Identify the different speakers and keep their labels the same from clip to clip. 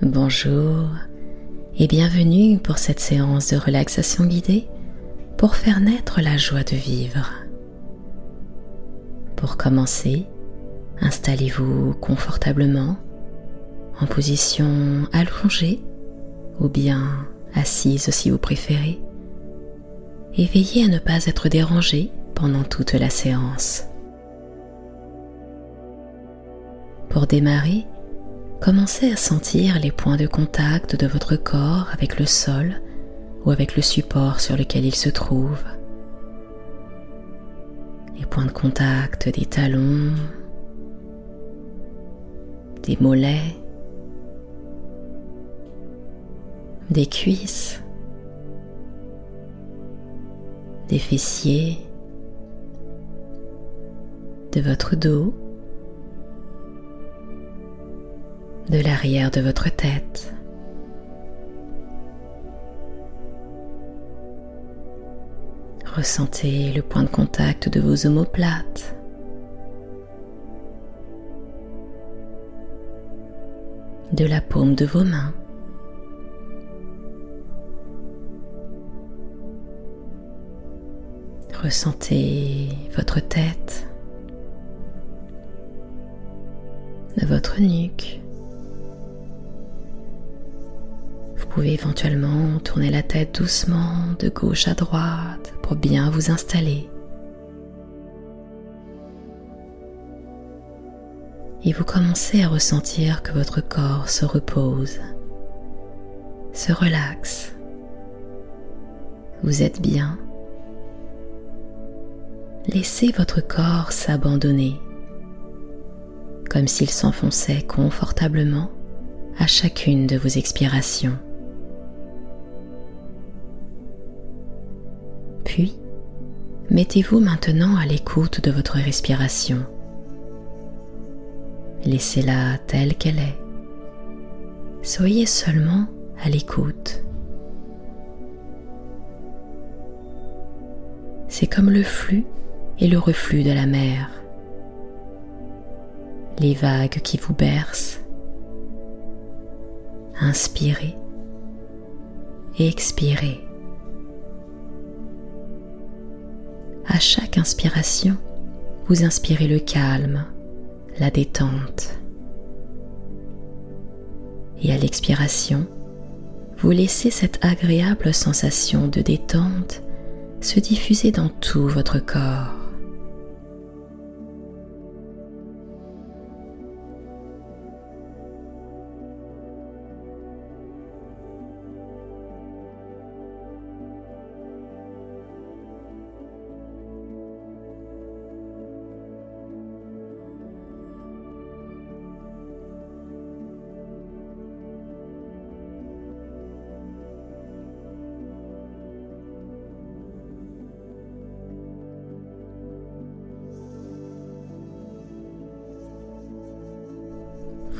Speaker 1: Bonjour et bienvenue pour cette séance de relaxation guidée pour faire naître la joie de vivre. Pour commencer, installez-vous confortablement en position allongée ou bien assise si vous préférez et veillez à ne pas être dérangé pendant toute la séance. Pour démarrer, commencez à sentir les points de contact de votre corps avec le sol ou avec le support sur lequel il se trouve. Les points de contact des talons, des mollets, des cuisses, des fessiers, de votre dos, de l'arrière de votre tête. Ressentez le point de contact de vos omoplates. de la paume de vos mains. Ressentez votre tête, votre nuque. Pouvez éventuellement tourner la tête doucement de gauche à droite pour bien vous installer. Et vous commencez à ressentir que votre corps se repose, se relaxe. Vous êtes bien laissez votre corps s'abandonner, comme s'il s'enfonçait confortablement à chacune de vos expirations. Mettez-vous maintenant à l'écoute de votre respiration. Laissez-la telle qu'elle est. Soyez seulement à l'écoute. C'est comme le flux et le reflux de la mer, les vagues qui vous bercent. Inspirez et expirez. À chaque inspiration, vous inspirez le calme, la détente. Et à l'expiration, vous laissez cette agréable sensation de détente se diffuser dans tout votre corps.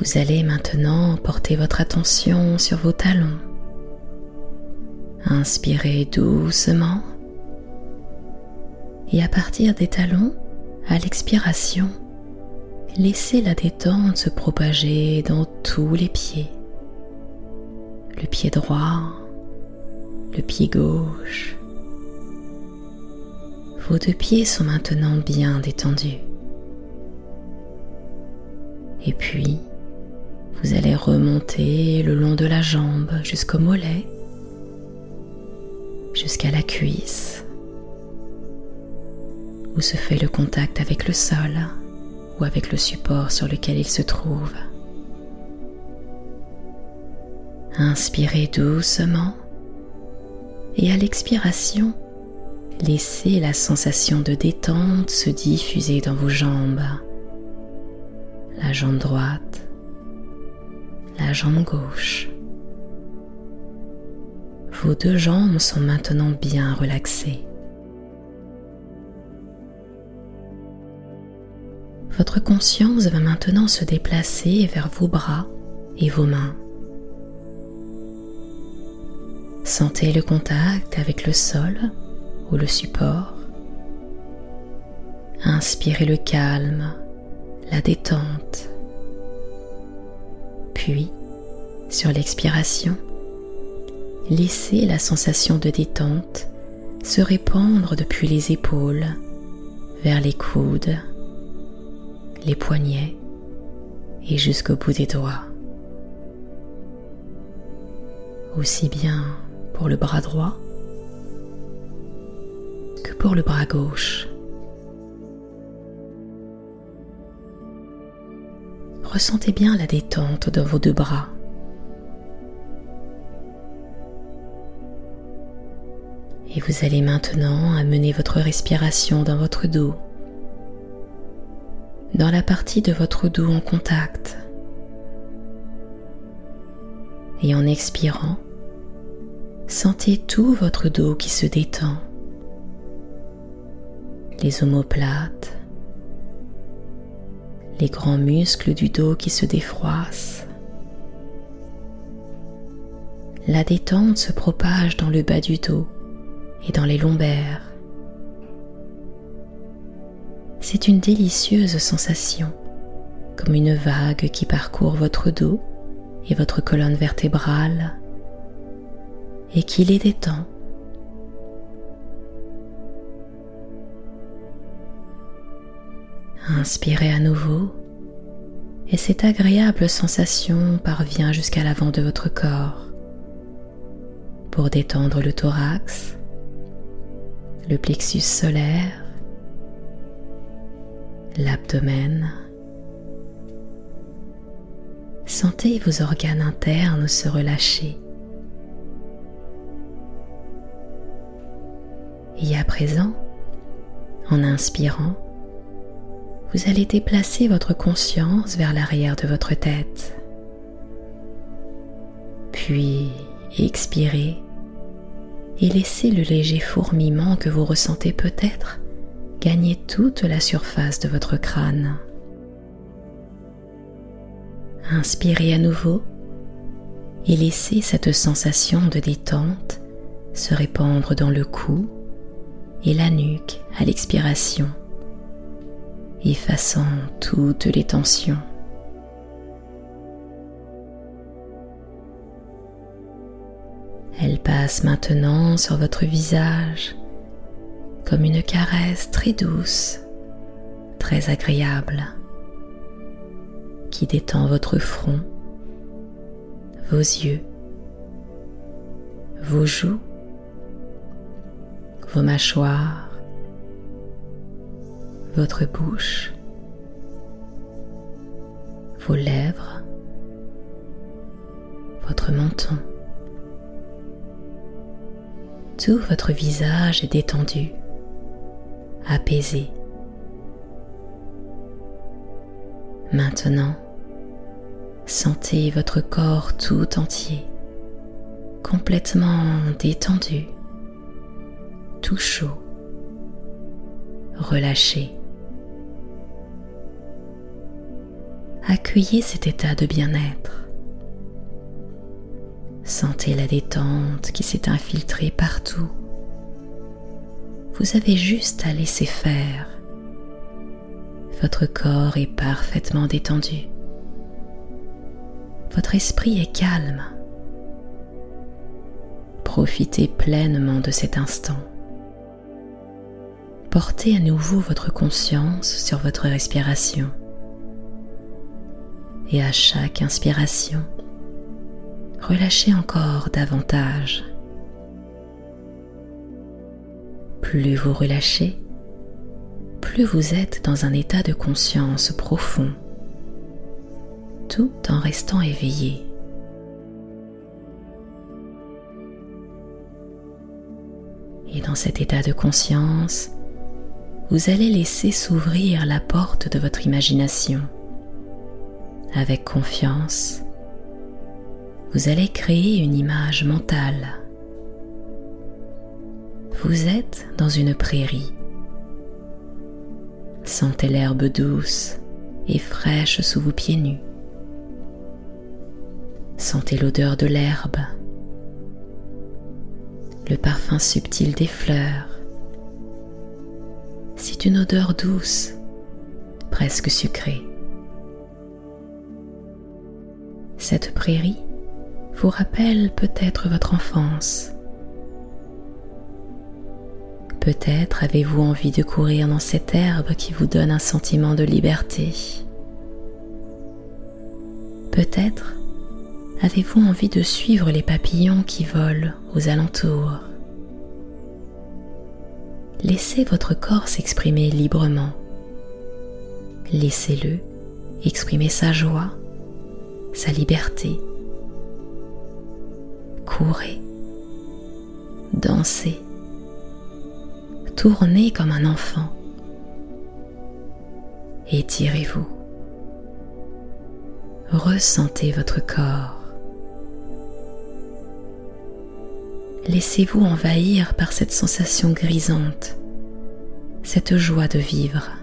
Speaker 1: Vous allez maintenant porter votre attention sur vos talons. Inspirez doucement et à partir des talons, à l'expiration, laissez la détente se propager dans tous les pieds. Le pied droit, le pied gauche. Vos deux pieds sont maintenant bien détendus. Et puis, vous allez remonter le long de la jambe jusqu'au mollet, jusqu'à la cuisse, où se fait le contact avec le sol ou avec le support sur lequel il se trouve. Inspirez doucement et à l'expiration, laissez la sensation de détente se diffuser dans vos jambes. La jambe droite, la jambe gauche. Vos deux jambes sont maintenant bien relaxées. Votre conscience va maintenant se déplacer vers vos bras et vos mains. Sentez le contact avec le sol ou le support. Inspirez le calme, la détente. Puis, Sur l'expiration, laissez la sensation de détente se répandre depuis les épaules vers les coudes, les poignets et jusqu'au bout des doigts. Aussi bien pour le bras droit que pour le bras gauche. Ressentez bien la détente dans vos deux bras. Et vous allez maintenant amener votre respiration dans votre dos, dans la partie de votre dos en contact. Et en expirant, sentez tout votre dos qui se détend, les omoplates, les grands muscles du dos qui se défroissent. La détente se propage dans le bas du dos et dans les lombaires. C'est une délicieuse sensation, comme une vague qui parcourt votre dos et votre colonne vertébrale et qui les détend. Inspirez à nouveau et cette agréable sensation parvient jusqu'à l'avant de votre corps pour détendre le thorax, le plexus solaire, l'abdomen. Sentez vos organes internes se relâcher. Et à présent, en inspirant, vous allez déplacer votre conscience vers l'arrière de votre tête. Puis expirez et laissez le léger fourmillement que vous ressentez peut-être gagner toute la surface de votre crâne. Inspirez à nouveau et laissez cette sensation de détente se répandre dans le cou et la nuque à l'expiration effaçant toutes les tensions. Elle passe maintenant sur votre visage comme une caresse très douce, très agréable, qui détend votre front, vos yeux, vos joues, vos mâchoires, votre bouche, vos lèvres, votre menton. Tout votre visage est détendu, apaisé. Maintenant, sentez votre corps tout entier, complètement détendu, tout chaud, relâché. Accueillez cet état de bien-être. Sentez la détente qui s'est infiltrée partout. Vous avez juste à laisser faire. Votre corps est parfaitement détendu. Votre esprit est calme. Profitez pleinement de cet instant. Portez à nouveau votre conscience sur votre respiration et à chaque inspiration, relâchez encore davantage. Plus vous relâchez, plus vous êtes dans un état de conscience profond, tout en restant éveillé. Et dans cet état de conscience, vous allez laisser s'ouvrir la porte de votre imagination avec confiance, vous allez créer une image mentale. Vous êtes dans une prairie. Sentez l'herbe douce et fraîche sous vos pieds nus. Sentez l'odeur de l'herbe, le parfum subtil des fleurs. C'est une odeur douce, presque sucrée. Cette prairie vous rappelle peut-être votre enfance. Peut-être avez-vous envie de courir dans cette herbe qui vous donne un sentiment de liberté. Peut-être avez-vous envie de suivre les papillons qui volent aux alentours. Laissez votre corps s'exprimer librement. Laissez-le exprimer sa joie, sa liberté. Courez, dansez, tournez comme un enfant. Étirez-vous. Ressentez votre corps. Laissez-vous envahir par cette sensation grisante, cette joie de vivre.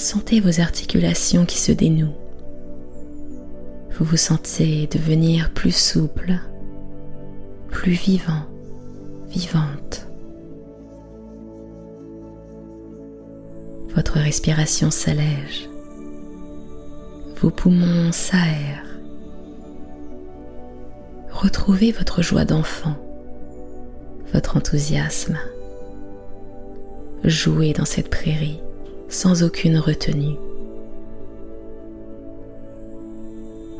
Speaker 1: Sentez vos articulations qui se dénouent. Vous vous sentez devenir plus souple, plus vivant, vivante. Votre respiration s'allège. Vos poumons s'aèrent retrouvez votre joie d'enfant, votre enthousiasme. Jouez dans cette prairie sans aucune retenue.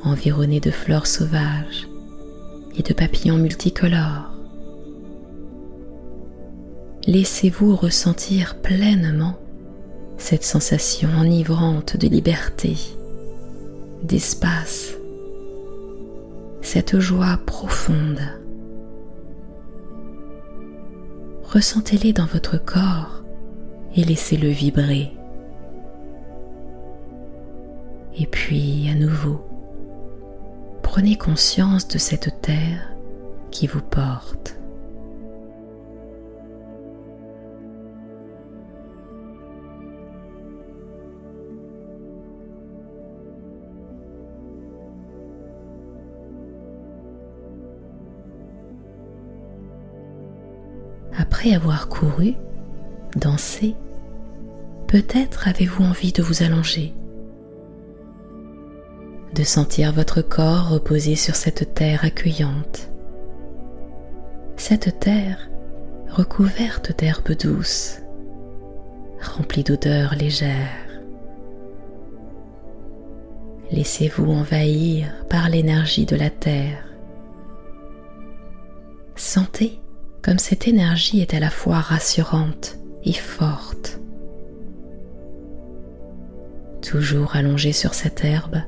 Speaker 1: Environné de fleurs sauvages et de papillons multicolores, laissez-vous ressentir pleinement cette sensation enivrante de liberté, d'espace cette joie profonde. Ressentez-les dans votre corps et laissez-le vibrer. Et puis à nouveau, prenez conscience de cette terre qui vous porte. Après avoir couru, dansé, peut-être avez-vous envie de vous allonger, de sentir votre corps reposer sur cette terre accueillante, cette terre recouverte d'herbes douces, remplie d'odeurs légères. Laissez-vous envahir par l'énergie de la terre. Sentez comme cette énergie est à la fois rassurante et forte. Toujours allongé sur cette herbe,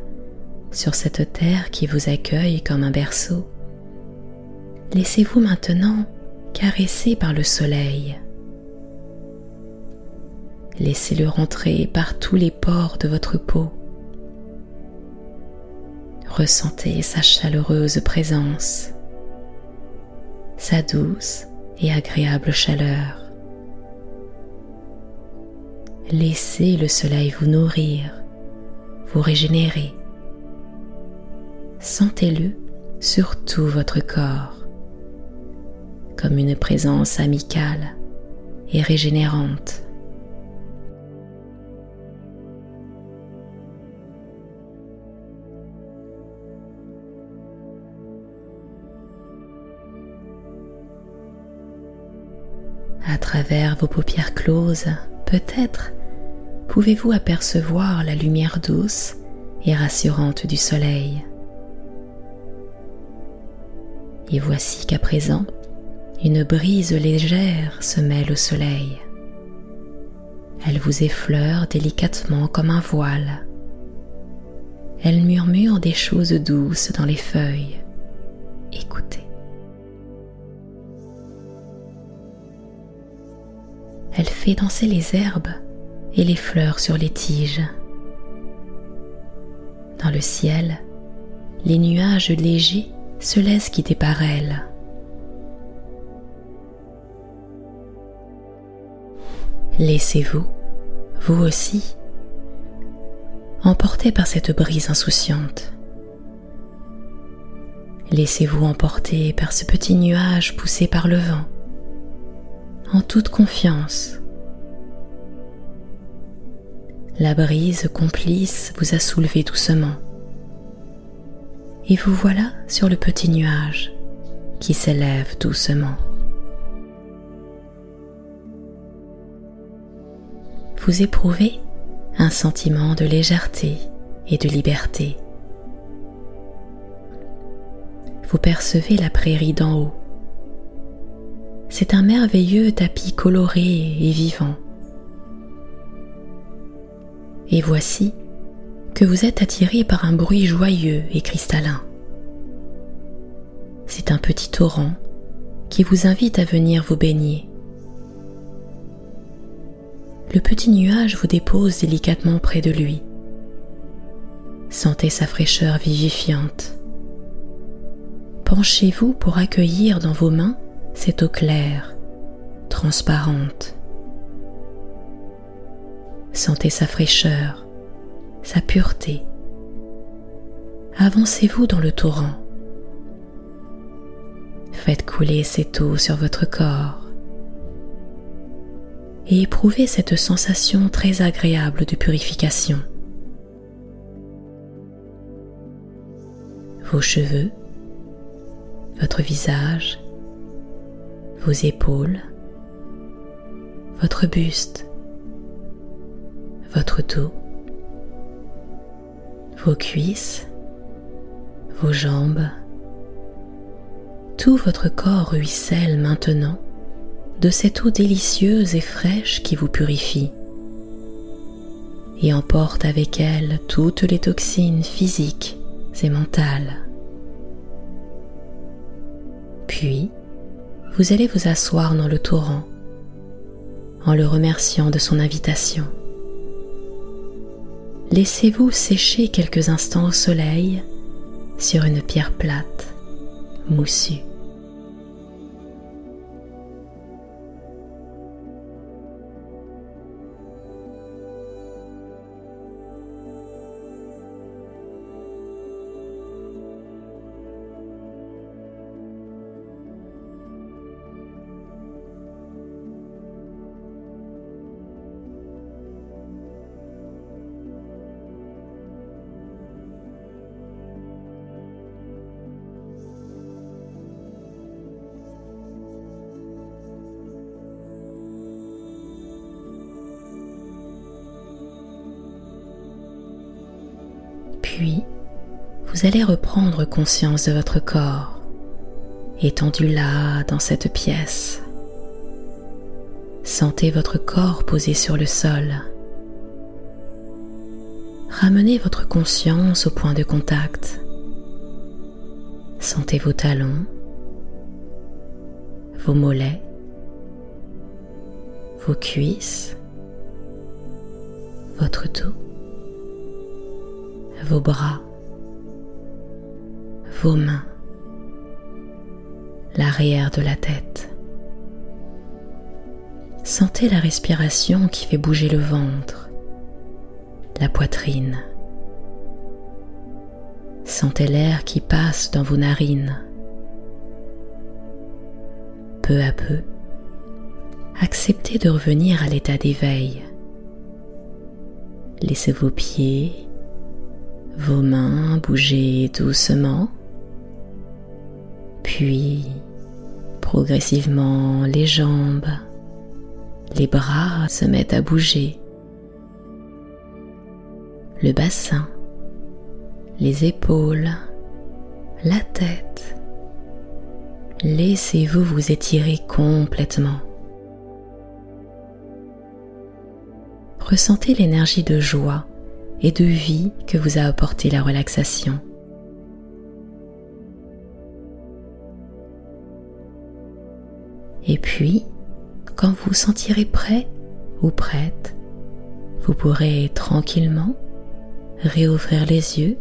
Speaker 1: sur cette terre qui vous accueille comme un berceau, laissez-vous maintenant caresser par le soleil. Laissez-le rentrer par tous les pores de votre peau. Ressentez sa chaleureuse présence sa douce et agréable chaleur. Laissez le soleil vous nourrir, vous régénérer. Sentez-le sur tout votre corps comme une présence amicale et régénérante. À travers vos paupières closes, peut-être pouvez-vous apercevoir la lumière douce et rassurante du soleil. Et voici qu'à présent, une brise légère se mêle au soleil. Elle vous effleure délicatement comme un voile. Elle murmure des choses douces dans les feuilles. Écoutez. elle fait danser les herbes et les fleurs sur les tiges. Dans le ciel, les nuages légers se laissent quitter par elle. Laissez-vous, vous aussi, emporter par cette brise insouciante. Laissez-vous emporter par ce petit nuage poussé par le vent en toute confiance. La brise complice vous a soulevé doucement. Et vous voilà sur le petit nuage qui s'élève doucement. Vous éprouvez un sentiment de légèreté et de liberté. Vous percevez la prairie d'en haut. C'est un merveilleux tapis coloré et vivant. Et voici que vous êtes attiré par un bruit joyeux et cristallin. C'est un petit torrent qui vous invite à venir vous baigner. Le petit nuage vous dépose délicatement près de lui. Sentez sa fraîcheur vivifiante. Penchez-vous pour accueillir dans vos mains cette eau claire, transparente. Sentez sa fraîcheur, sa pureté. Avancez-vous dans le torrent. Faites couler cette eau sur votre corps et éprouvez cette sensation très agréable de purification. Vos cheveux, votre visage, vos épaules, votre buste, votre dos, vos cuisses, vos jambes. Tout votre corps ruisselle maintenant de cette eau délicieuse et fraîche qui vous purifie et emporte avec elle toutes les toxines physiques et mentales. Puis, vous allez vous asseoir dans le torrent en le remerciant de son invitation. Laissez-vous sécher quelques instants au soleil sur une pierre plate, moussue. Vous allez reprendre conscience de votre corps, étendu là dans cette pièce. Sentez votre corps posé sur le sol. Ramenez votre conscience au point de contact. Sentez vos talons, vos mollets, vos cuisses, votre dos vos bras, vos mains, l'arrière de la tête. Sentez la respiration qui fait bouger le ventre, la poitrine. Sentez l'air qui passe dans vos narines. Peu à peu, acceptez de revenir à l'état d'éveil. Laissez vos pieds vos mains bouger doucement, puis progressivement les jambes, les bras se mettent à bouger, le bassin, les épaules, la tête. Laissez-vous vous étirer complètement. Ressentez l'énergie de joie et de vie que vous a apporté la relaxation. Et puis, quand vous sentirez prêt ou prête, vous pourrez tranquillement réouvrir les yeux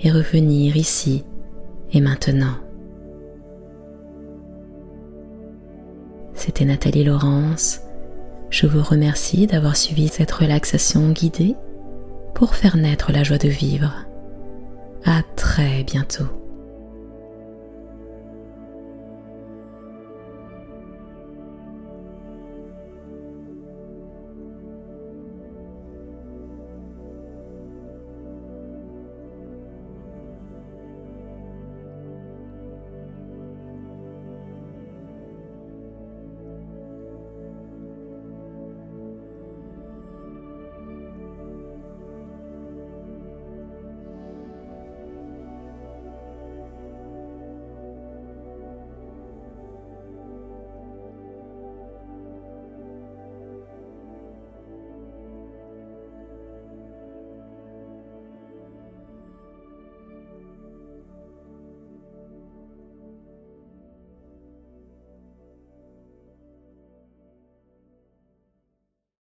Speaker 1: et revenir ici et maintenant. C'était Nathalie Laurence. Je vous remercie d'avoir suivi cette relaxation guidée pour faire naître la joie de vivre. À très bientôt.